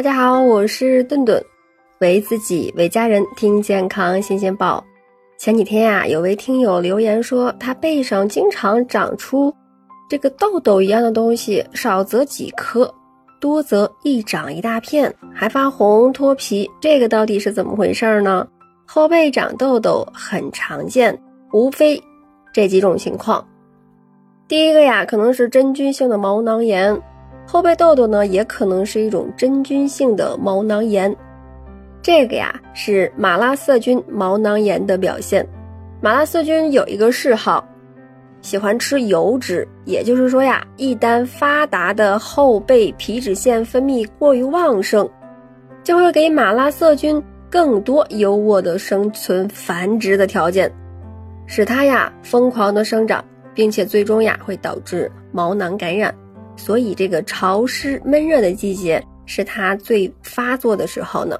大家好，我是顿顿，为自己为家人听健康新鲜报。前几天呀，有位听友留言说，他背上经常长出这个痘痘一样的东西，少则几颗，多则一长一大片，还发红脱皮，这个到底是怎么回事呢？后背长痘痘很常见，无非这几种情况。第一个呀，可能是真菌性的毛囊炎。后背痘痘呢，也可能是一种真菌性的毛囊炎，这个呀是马拉色菌毛囊炎的表现。马拉色菌有一个嗜好，喜欢吃油脂，也就是说呀，一旦发达的后背皮脂腺分泌过于旺盛，就会给马拉色菌更多优渥的生存繁殖的条件，使它呀疯狂的生长，并且最终呀会导致毛囊感染。所以，这个潮湿闷热的季节是它最发作的时候呢。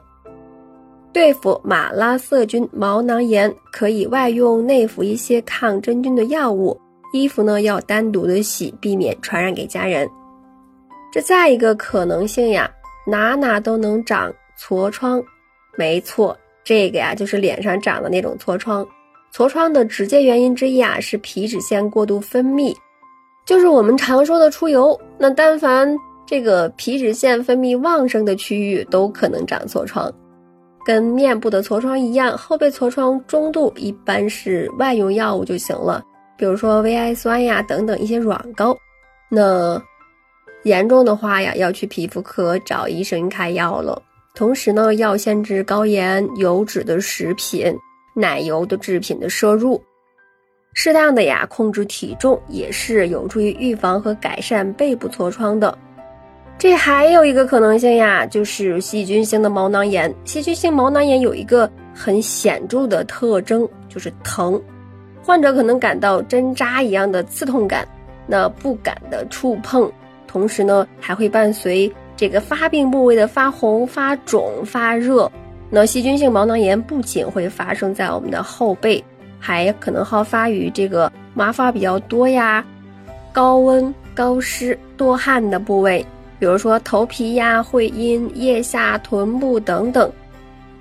对付马拉色菌毛囊炎，可以外用内服一些抗真菌的药物。衣服呢要单独的洗，避免传染给家人。这再一个可能性呀，哪哪都能长痤疮。没错，这个呀就是脸上长的那种痤疮。痤疮的直接原因之一啊是皮脂腺过度分泌。就是我们常说的出油，那但凡这个皮脂腺分泌旺盛的区域，都可能长痤疮。跟面部的痤疮一样，后背痤疮中度一般是外用药物就行了，比如说维 I 酸呀等等一些软膏。那严重的话呀，要去皮肤科找医生开药了。同时呢，要限制高盐、油脂的食品、奶油的制品的摄入。适当的呀，控制体重也是有助于预防和改善背部痤疮的。这还有一个可能性呀，就是细菌性的毛囊炎。细菌性毛囊炎有一个很显著的特征，就是疼，患者可能感到针扎一样的刺痛感，那不敢的触碰，同时呢，还会伴随这个发病部位的发红、发肿、发热。那细菌性毛囊炎不仅会发生在我们的后背。还可能好发于这个毛发比较多呀、高温、高湿、多汗的部位，比如说头皮呀、会阴、腋下、臀部等等。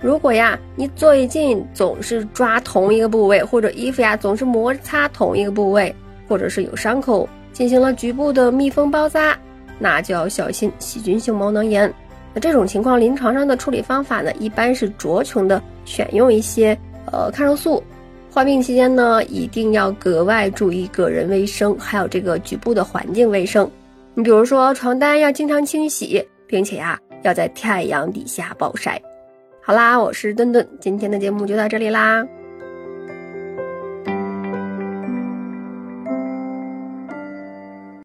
如果呀，你最近总是抓同一个部位，或者衣服呀总是摩擦同一个部位，或者是有伤口进行了局部的密封包扎，那就要小心细菌性毛囊炎。那这种情况，临床上的处理方法呢，一般是酌情的选用一些呃抗生素。患病期间呢，一定要格外注意个人卫生，还有这个局部的环境卫生。你比如说，床单要经常清洗，并且呀，要在太阳底下暴晒。好啦，我是墩墩，今天的节目就到这里啦。